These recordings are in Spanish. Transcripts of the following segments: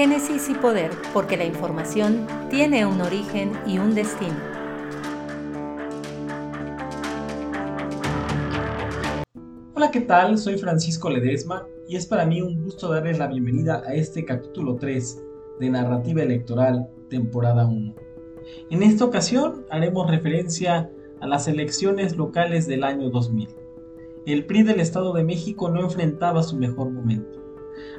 Génesis y Poder, porque la información tiene un origen y un destino. Hola, ¿qué tal? Soy Francisco Ledesma y es para mí un gusto darles la bienvenida a este capítulo 3 de Narrativa Electoral, temporada 1. En esta ocasión haremos referencia a las elecciones locales del año 2000. El PRI del Estado de México no enfrentaba su mejor momento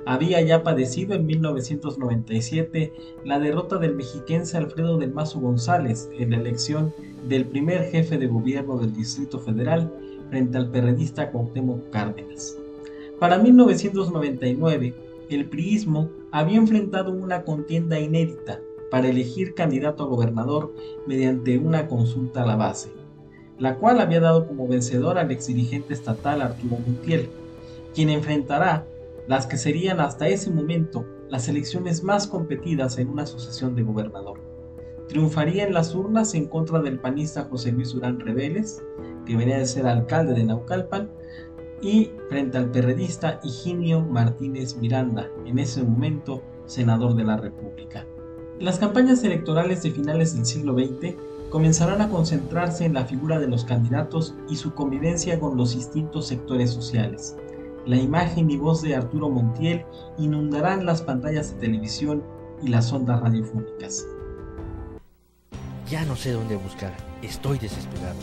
había ya padecido en 1997 la derrota del mexiquense Alfredo del Mazo González en la elección del primer jefe de gobierno del Distrito Federal frente al perredista Cuauhtémoc Cárdenas. Para 1999, el priismo había enfrentado una contienda inédita para elegir candidato a gobernador mediante una consulta a la base, la cual había dado como vencedor al exdirigente estatal Arturo Montiel, quien enfrentará las que serían hasta ese momento las elecciones más competidas en una sucesión de gobernador. Triunfaría en las urnas en contra del panista José Luis Durán Reveles, que venía de ser alcalde de Naucalpan, y frente al perredista Higinio Martínez Miranda, en ese momento senador de la República. Las campañas electorales de finales del siglo XX comenzarán a concentrarse en la figura de los candidatos y su convivencia con los distintos sectores sociales, la imagen y voz de Arturo Montiel inundarán las pantallas de televisión y las ondas radiofónicas. Ya no sé dónde buscar, estoy desesperado.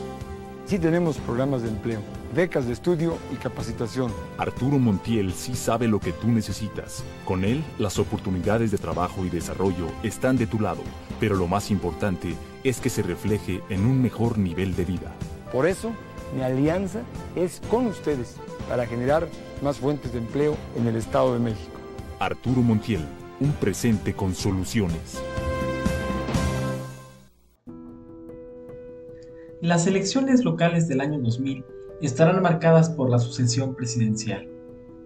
Sí tenemos programas de empleo, becas de estudio y capacitación. Arturo Montiel sí sabe lo que tú necesitas. Con él, las oportunidades de trabajo y desarrollo están de tu lado, pero lo más importante es que se refleje en un mejor nivel de vida. Por eso, mi alianza es con ustedes para generar más fuentes de empleo en el Estado de México. Arturo Montiel, un presente con soluciones. Las elecciones locales del año 2000 estarán marcadas por la sucesión presidencial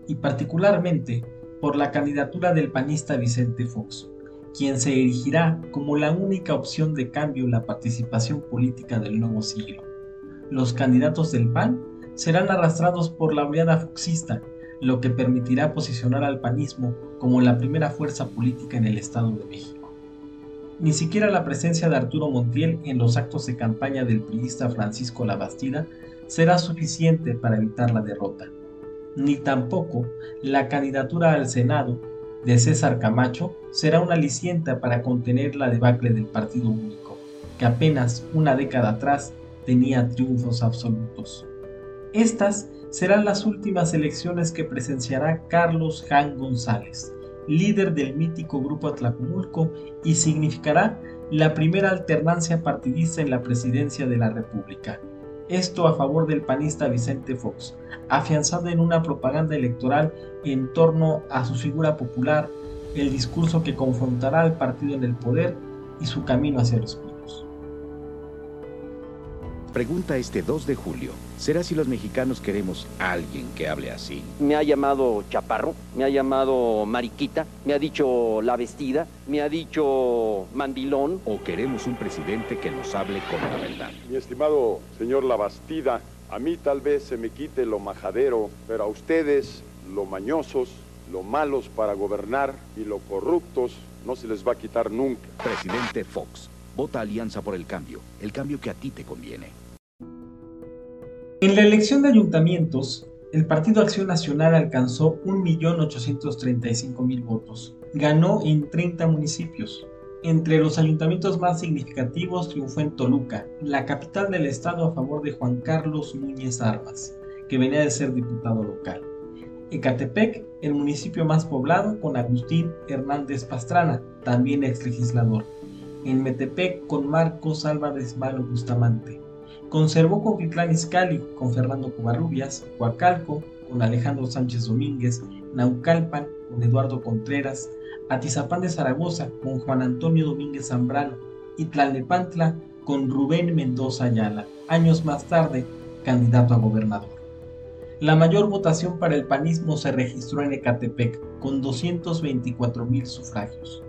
y particularmente por la candidatura del panista Vicente Fox, quien se erigirá como la única opción de cambio en la participación política del nuevo siglo. Los candidatos del PAN serán arrastrados por la oleada foxista, lo que permitirá posicionar al panismo como la primera fuerza política en el Estado de México. Ni siquiera la presencia de Arturo Montiel en los actos de campaña del priista Francisco Labastida será suficiente para evitar la derrota, ni tampoco la candidatura al Senado de César Camacho será una aliciente para contener la debacle del Partido Único, que apenas una década atrás tenía triunfos absolutos. Estas serán las últimas elecciones que presenciará Carlos Jan González, líder del mítico Grupo Atlacomulco, y significará la primera alternancia partidista en la presidencia de la República. Esto a favor del panista Vicente Fox, afianzado en una propaganda electoral en torno a su figura popular, el discurso que confrontará al partido en el poder y su camino hacia los Pregunta este 2 de julio. ¿Será si los mexicanos queremos a alguien que hable así? Me ha llamado chaparro, me ha llamado mariquita, me ha dicho la vestida, me ha dicho mandilón. ¿O queremos un presidente que nos hable con la verdad? Mi estimado señor La Bastida, a mí tal vez se me quite lo majadero, pero a ustedes, lo mañosos, lo malos para gobernar y lo corruptos, no se les va a quitar nunca. Presidente Fox, vota Alianza por el Cambio, el cambio que a ti te conviene. En la elección de ayuntamientos, el Partido Acción Nacional alcanzó 1.835.000 votos. Ganó en 30 municipios. Entre los ayuntamientos más significativos triunfó en Toluca, la capital del estado a favor de Juan Carlos Núñez Armas, que venía de ser diputado local. Ecatepec, el municipio más poblado, con Agustín Hernández Pastrana, también ex legislador. En Metepec, con Marcos Álvarez Malo Bustamante. Conservó Coquitlán Izcalli con Fernando Covarrubias, Coacalco con Alejandro Sánchez Domínguez, Naucalpan con Eduardo Contreras, Atizapán de Zaragoza con Juan Antonio Domínguez Zambrano y Tlalnepantla con Rubén Mendoza Ayala, años más tarde candidato a gobernador. La mayor votación para el panismo se registró en Ecatepec, con 224 mil sufragios.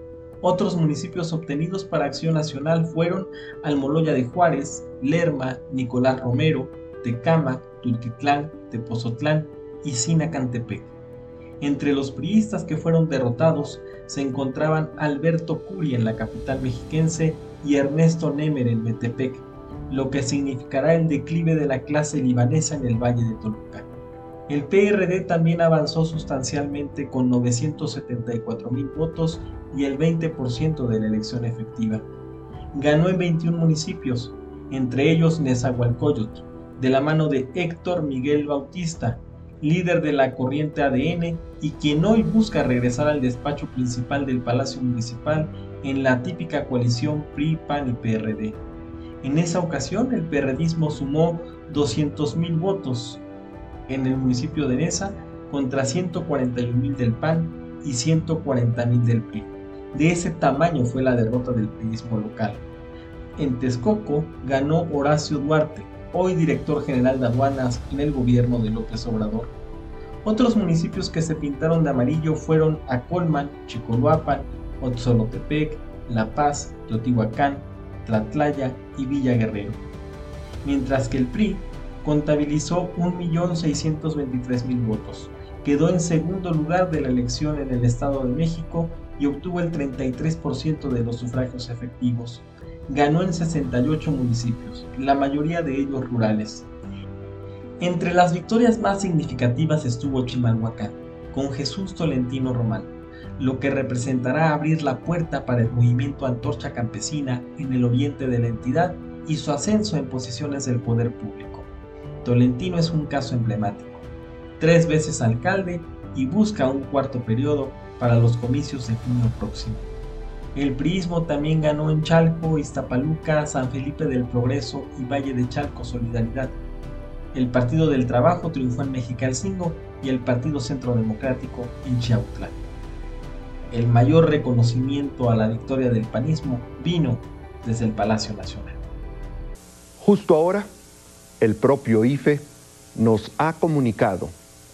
Otros municipios obtenidos para Acción Nacional fueron Almoloya de Juárez, Lerma, Nicolás Romero, Tecama, Tultitlán, Tepozotlán y Sinacantepec. Entre los priistas que fueron derrotados se encontraban Alberto Curi en la capital mexiquense y Ernesto Nemer en Metepec, lo que significará el declive de la clase libanesa en el Valle de Toluca. El PRD también avanzó sustancialmente con 974 mil votos y el 20% de la elección efectiva. Ganó en 21 municipios, entre ellos Nezahualcóyotl, de la mano de Héctor Miguel Bautista, líder de la corriente ADN y quien hoy busca regresar al despacho principal del Palacio Municipal en la típica coalición PRI, PAN y PRD. En esa ocasión el PRDismo sumó 200.000 votos en el municipio de Nesa contra 141.000 del PAN y 140.000 del PRI. De ese tamaño fue la derrota del PRIismo local. En Texcoco ganó Horacio Duarte, hoy director general de aduanas en el gobierno de López Obrador. Otros municipios que se pintaron de amarillo fueron Acolman, Chicoloapan, Otzolotepec, La Paz, Teotihuacán, Tlatlaya y Villa Guerrero. Mientras que el PRI contabilizó 1.623.000 votos. Quedó en segundo lugar de la elección en el Estado de México y obtuvo el 33% de los sufragios efectivos ganó en 68 municipios, la mayoría de ellos rurales. Entre las victorias más significativas estuvo Chimalhuacán, con Jesús Tolentino Román, lo que representará abrir la puerta para el movimiento Antorcha Campesina en el oriente de la entidad y su ascenso en posiciones del poder público. Tolentino es un caso emblemático, tres veces alcalde y busca un cuarto periodo para los comicios de junio próximo. El priismo también ganó en Chalco, Iztapaluca, San Felipe del Progreso y Valle de Chalco Solidaridad. El Partido del Trabajo triunfó en Mexicalcingo y el Partido Centro Democrático en Chiautla. El mayor reconocimiento a la victoria del panismo vino desde el Palacio Nacional. Justo ahora, el propio IFE nos ha comunicado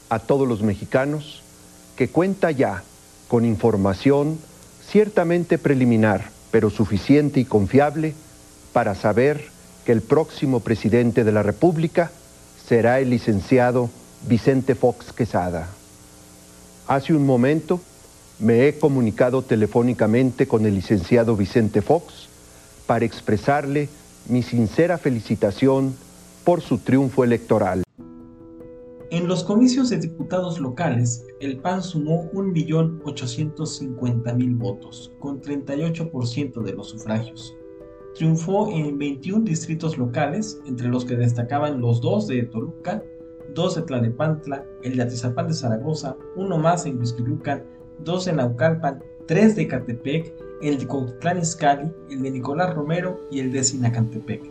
a todos los mexicanos que cuenta ya con información ciertamente preliminar, pero suficiente y confiable para saber que el próximo presidente de la República será el licenciado Vicente Fox Quesada. Hace un momento me he comunicado telefónicamente con el licenciado Vicente Fox para expresarle mi sincera felicitación por su triunfo electoral. En los comicios de diputados locales, el PAN sumó 1.850.000 votos, con 38% de los sufragios. Triunfó en 21 distritos locales, entre los que destacaban los dos de Toluca, dos de Tlanepantla, el de Atizapán de Zaragoza, uno más en Huizquilucan, dos en Naucalpan, tres de Catepec, el de Cuauhtlán Izcalli, el de Nicolás Romero y el de Sinacantepec.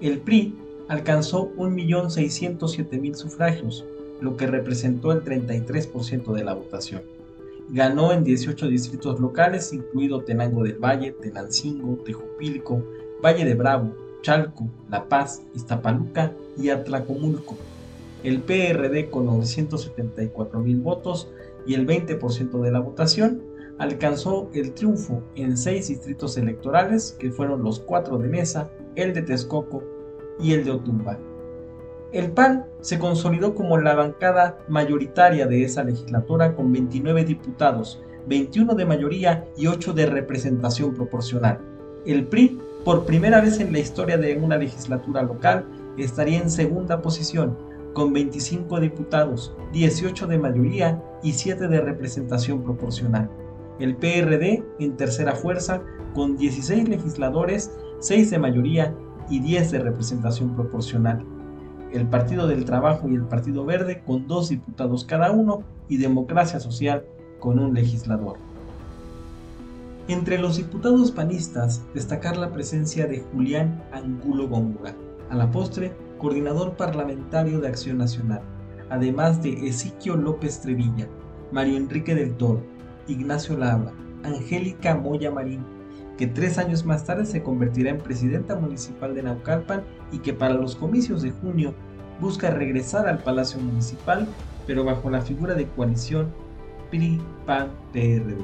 El PRI alcanzó 1.607.000 sufragios, lo que representó el 33% de la votación. Ganó en 18 distritos locales, incluido Tenango del Valle, Tenancingo, Tejupilco, Valle de Bravo, Chalco, La Paz, Iztapaluca y Atlacomulco. El PRD con 974.000 votos y el 20% de la votación alcanzó el triunfo en seis distritos electorales que fueron los cuatro de Mesa, el de Texcoco, y el de Otumba. El PAN se consolidó como la bancada mayoritaria de esa legislatura con 29 diputados, 21 de mayoría y 8 de representación proporcional. El PRI, por primera vez en la historia de una legislatura local, estaría en segunda posición, con 25 diputados, 18 de mayoría y 7 de representación proporcional. El PRD en tercera fuerza, con 16 legisladores, 6 de mayoría y 10 de representación proporcional. El Partido del Trabajo y el Partido Verde con dos diputados cada uno y Democracia Social con un legislador. Entre los diputados panistas, destacar la presencia de Julián Angulo Góngora, a la postre coordinador parlamentario de Acción Nacional, además de Ezequiel López Trevilla, Mario Enrique del Toro, Ignacio Lava, Angélica Moya Marín, que tres años más tarde se convertirá en presidenta municipal de Naucalpan y que para los comicios de junio busca regresar al Palacio Municipal, pero bajo la figura de coalición PRI-PAN-PRD.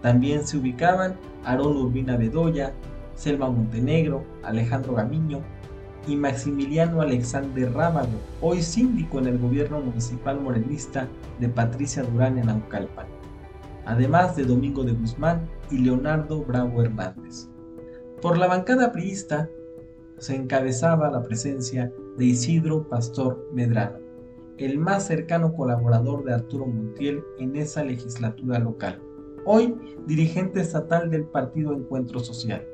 También se ubicaban Aarón Urbina Bedoya, Selma Montenegro, Alejandro Gamiño, y Maximiliano Alexander Rábago, hoy síndico en el gobierno municipal morenista de Patricia Durán en Aucalpan, además de Domingo de Guzmán y Leonardo Bravo Hernández. Por la bancada priista se encabezaba la presencia de Isidro Pastor Medrano, el más cercano colaborador de Arturo Montiel en esa legislatura local, hoy dirigente estatal del Partido Encuentro Social,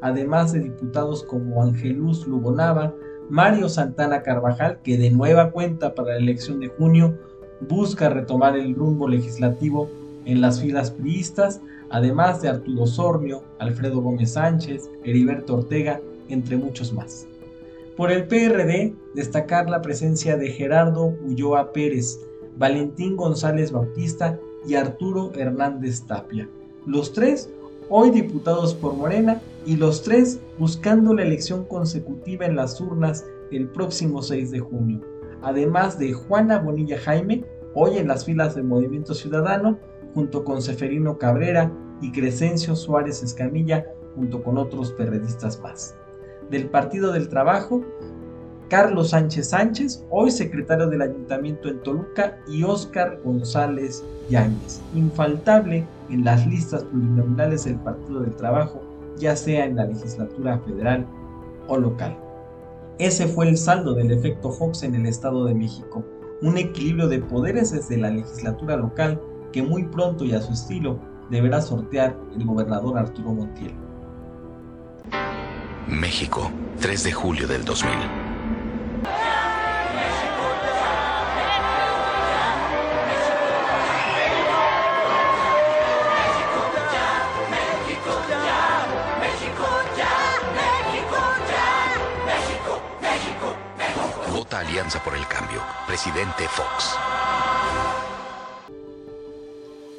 además de diputados como Angelus Lubonava, Mario Santana Carvajal, que de nueva cuenta para la elección de junio busca retomar el rumbo legislativo en las filas priistas, además de Arturo Sormio, Alfredo Gómez Sánchez, Heriberto Ortega, entre muchos más. Por el PRD, destacar la presencia de Gerardo Ulloa Pérez, Valentín González Bautista y Arturo Hernández Tapia. Los tres hoy diputados por Morena y los tres buscando la elección consecutiva en las urnas el próximo 6 de junio. Además de Juana Bonilla Jaime, hoy en las filas del Movimiento Ciudadano, junto con Seferino Cabrera y Crescencio Suárez Escamilla, junto con otros periodistas más. Del Partido del Trabajo, Carlos Sánchez Sánchez, hoy secretario del Ayuntamiento en Toluca, y Óscar González Yáñez, infaltable en las listas plurinominales del Partido del Trabajo, ya sea en la legislatura federal o local. Ese fue el saldo del efecto Fox en el Estado de México, un equilibrio de poderes desde la legislatura local que muy pronto y a su estilo deberá sortear el gobernador Arturo Montiel. México, 3 de julio del 2000. Vota Alianza por el Cambio. Presidente Fox.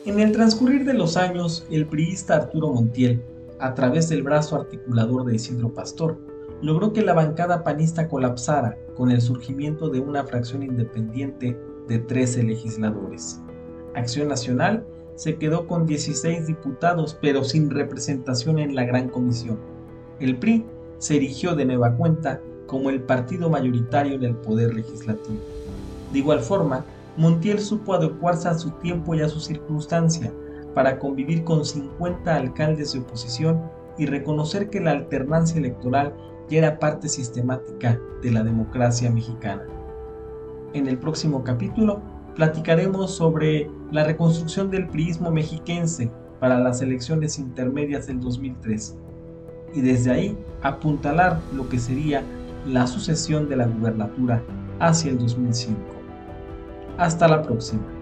En el transcurrir de los años, el priista Arturo Montiel a través del brazo articulador de Isidro Pastor, logró que la bancada panista colapsara con el surgimiento de una fracción independiente de 13 legisladores. Acción Nacional se quedó con 16 diputados pero sin representación en la Gran Comisión. El PRI se erigió de nueva cuenta como el partido mayoritario en el poder legislativo. De igual forma, Montiel supo adecuarse a su tiempo y a su circunstancia, para convivir con 50 alcaldes de oposición y reconocer que la alternancia electoral ya era parte sistemática de la democracia mexicana. En el próximo capítulo platicaremos sobre la reconstrucción del priismo mexiquense para las elecciones intermedias del 2003 y desde ahí apuntalar lo que sería la sucesión de la gubernatura hacia el 2005. Hasta la próxima.